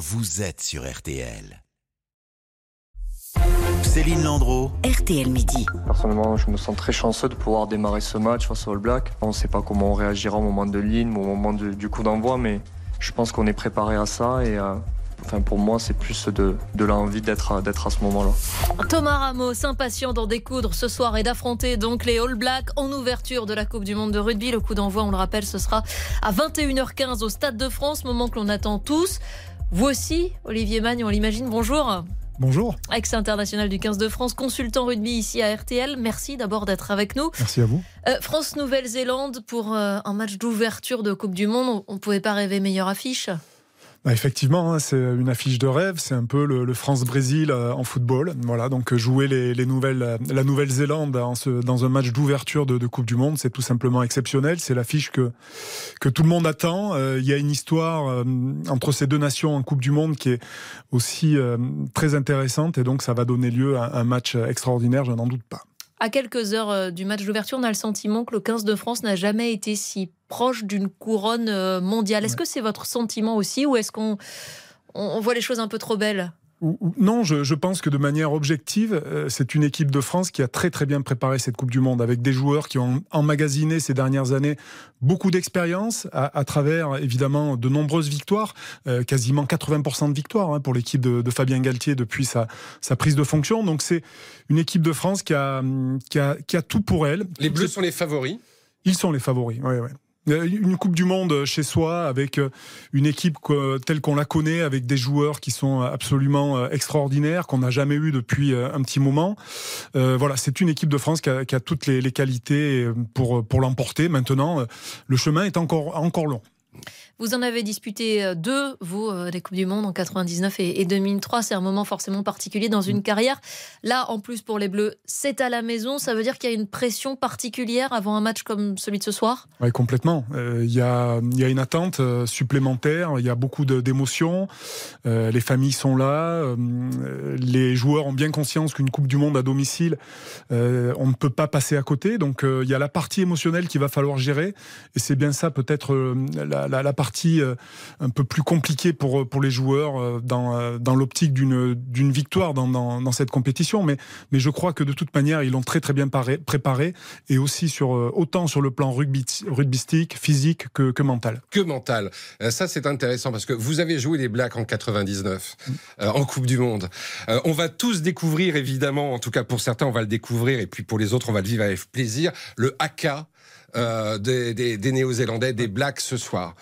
vous êtes sur RTL. Céline Landreau. RTL Midi. Personnellement, je me sens très chanceux de pouvoir démarrer ce match face au All Black. On ne sait pas comment on réagira au moment de ligne, au moment de- du coup d'envoi, mais je pense qu'on est préparé à ça et euh, enfin, pour moi, c'est plus de, de l'envie d'être à, d'être à ce moment-là. Thomas Ramos, impatient d'en découdre ce soir et d'affronter donc les All Blacks en ouverture de la Coupe du Monde de rugby. Le coup d'envoi, on le rappelle, ce sera à 21h15 au Stade de France, moment que l'on attend tous. Vous aussi, Olivier Magne, on l'imagine, bonjour. Bonjour, Ex-international du 15 de France, consultant rugby ici à RTL. Merci d'abord d'être avec nous. merci à vous. Euh, France-Nouvelle-Zélande pour euh, un match d'ouverture de Coupe du Monde. On ne pouvait pas rêver meilleure affiche. Bah, effectivement, hein, c'est une affiche de rêve, c'est un peu le, le France-Brésil euh, en football. Voilà, donc euh, jouer les, les nouvelles, euh, la Nouvelle-Zélande dans un match d'ouverture de, de Coupe du Monde, c'est tout simplement exceptionnel. C'est l'affiche que que tout le monde attend. Il y a une histoire entre ces deux nations en Coupe du Monde qui est aussi très intéressante et donc ça va donner lieu à un match extraordinaire, je n'en doute pas. À quelques heures euh, du match d'ouverture, on a le sentiment que le 15 de France n'a jamais été si proche d'une couronne euh, mondiale. Est-ce Ouais. que c'est votre sentiment aussi ou est-ce qu'on on on voit les choses un peu trop belles? Non, je, je pense que de manière objective, euh, c'est une équipe de France qui a très très bien préparé cette Coupe du Monde, avec des joueurs qui ont emmagasiné ces dernières années beaucoup d'expérience, à, à travers évidemment de nombreuses victoires, euh, quasiment 80% de victoires hein, pour l'équipe de, de Fabien Galtier depuis sa, sa prise de fonction. Donc c'est une équipe de France qui a, qui a, qui a tout pour elle. Les Bleus sont les favoris. Ils sont les favoris, oui, oui. Euh, Une Coupe du Monde chez soi, avec euh, une équipe telle qu'on la connaît, avec des joueurs qui sont absolument euh, extraordinaires, qu'on n'a jamais eu depuis euh, un petit moment. Euh, voilà, c'est une équipe de France qui a, toutes les, qualités euh, pour, pour l'emporter. Maintenant, euh, le chemin est encore, encore long. Vous en avez disputé euh, deux, vous, euh, des Coupes du Monde en 99 et, et 2003. C'est un moment forcément particulier dans Mm. une carrière. Là, en plus, pour les Bleus, c'est à la maison. Ça veut dire qu'il y a une pression particulière avant un match comme celui de ce soir? Oui, complètement. Euh, Il y, a, y a une attente supplémentaire, il y a beaucoup d'émotions, euh, les familles sont là, euh, les joueurs ont bien conscience qu'une Coupe du Monde à domicile, on ne peut pas passer à côté, donc il y a la partie émotionnelle qu'il va falloir gérer, et c'est bien ça peut-être euh, la, partie euh, un peu plus compliquée pour, pour les joueurs euh, dans, euh, dans l'optique d'une victoire dans, dans, cette compétition, mais, mais je crois que de toute manière, ils l'ont très très bien paré- préparé, et aussi sur, euh, autant sur le plan rugby, rugbystique, physique que, que mental. Que mental. Euh, ça, c'est intéressant parce que vous avez joué les Blacks en 99, euh, en Coupe du Monde. Euh, on va tous découvrir, évidemment, en tout cas pour certains, on va le découvrir, et puis pour les autres, on va le vivre avec plaisir, le haka euh, des, des- des Néo-Zélandais, des Blacks ce soir.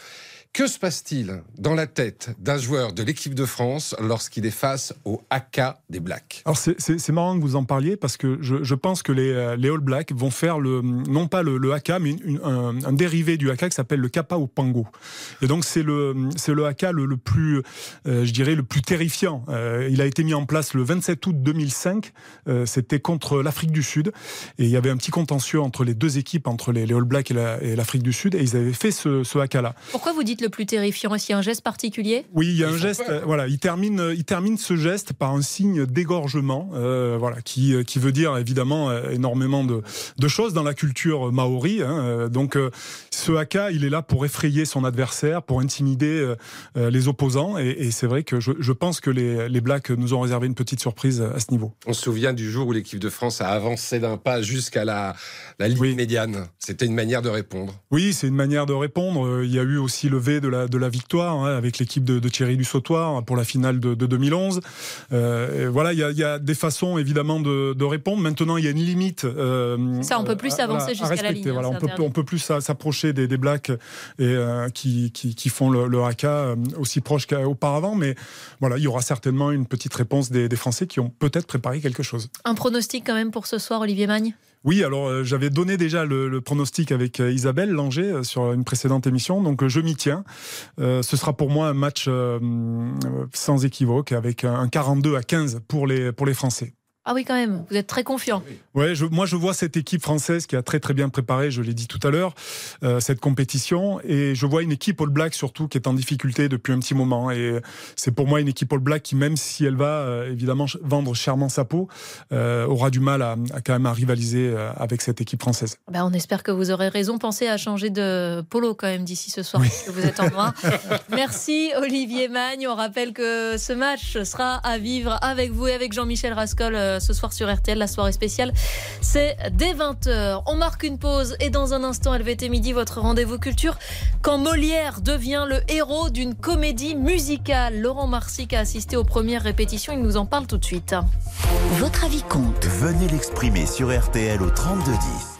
Que se passe-t-il dans la tête d'un joueur de l'équipe de France lorsqu'il est face au haka des Blacks? Alors c'est- c'est c'est marrant que vous en parliez parce que je, je pense que les, euh, les All Blacks vont faire le non pas le, le haka mais une- un, un dérivé du haka qui s'appelle le kappa au pango. Et donc c'est le c'est le haka le, le plus euh, je dirais le plus terrifiant. Euh, il a été mis en place le 27 août 2005. Euh, C'était contre l'Afrique du Sud et il y avait un petit contentieux entre les deux équipes entre les, les All Blacks et la- et l'Afrique du Sud et ils avaient fait ce, ce haka là. Pourquoi vous dites le plus terrifiant Est-ce qu'il y a un geste particulier? Oui, il y a un geste. euh, voilà, il termine, il termine ce geste par un signe d'égorgement, euh, voilà, qui euh, qui veut dire évidemment euh, énormément de, de choses dans la culture maori. hein, donc, euh, ce haka, il est là pour effrayer son adversaire, pour intimider les opposants. Et, et c'est vrai que je, je pense que les, les Blacks nous ont réservé une petite surprise à ce niveau. On se souvient du jour où l'équipe de France a avancé d'un pas jusqu'à la, la ligne Oui. médiane. C'était une manière de répondre. Oui, c'est une manière de répondre. Il y a eu aussi le De la, de la victoire hein, avec l'équipe de, de Thierry Dussautoir pour la finale de, de 2011. Euh, voilà, il y, a, il y a des façons évidemment de, de répondre. Maintenant, il y a une limite. euh, Ça, on peut plus à- avancer jusqu'à la ligne, hein, Voilà, on peut, on peut plus s'a- s'approcher des, des blacks et, euh, qui, qui, qui font le, le haka euh, aussi proche qu'auparavant. Mais voilà, il y aura certainement une petite réponse des, des Français qui ont peut-être préparé quelque chose. Un pronostic quand même pour ce soir, Olivier Magne? Oui, alors euh, j'avais donné déjà le, pronostic avec euh, Isabelle Langer euh, sur une précédente émission, donc je m'y tiens. Ce sera pour moi un match sans équivoque avec un 42 à 15 pour les, pour les Français. Ah oui, quand même, vous êtes très confiant. Ouais, je, moi je vois cette équipe française qui a très très bien préparé, je l'ai dit tout à l'heure, euh, cette compétition. Et je vois une équipe All Black surtout qui est en difficulté depuis un petit moment. Et c'est pour moi une équipe All Black qui, même si elle va euh, évidemment vendre chèrement sa peau, euh, aura du mal à, à, quand même à rivaliser avec cette équipe française. Ben, on espère que vous aurez raison. Pensez à changer de polo quand même d'ici ce soir, oui. parce que vous êtes en droit. Merci Olivier Magne. On rappelle que ce match sera à vivre avec vous et avec Jean-Michel Rascol ce soir sur RTL. La soirée spéciale, c'est dès 20h. On marque une pause et dans un instant, LVT Midi, votre rendez-vous culture, quand Molière devient le héros d'une comédie musicale. Laurent Marsic a assisté aux premières répétitions. Il nous en parle tout de suite. Votre avis compte. Venez l'exprimer sur RTL au 3210.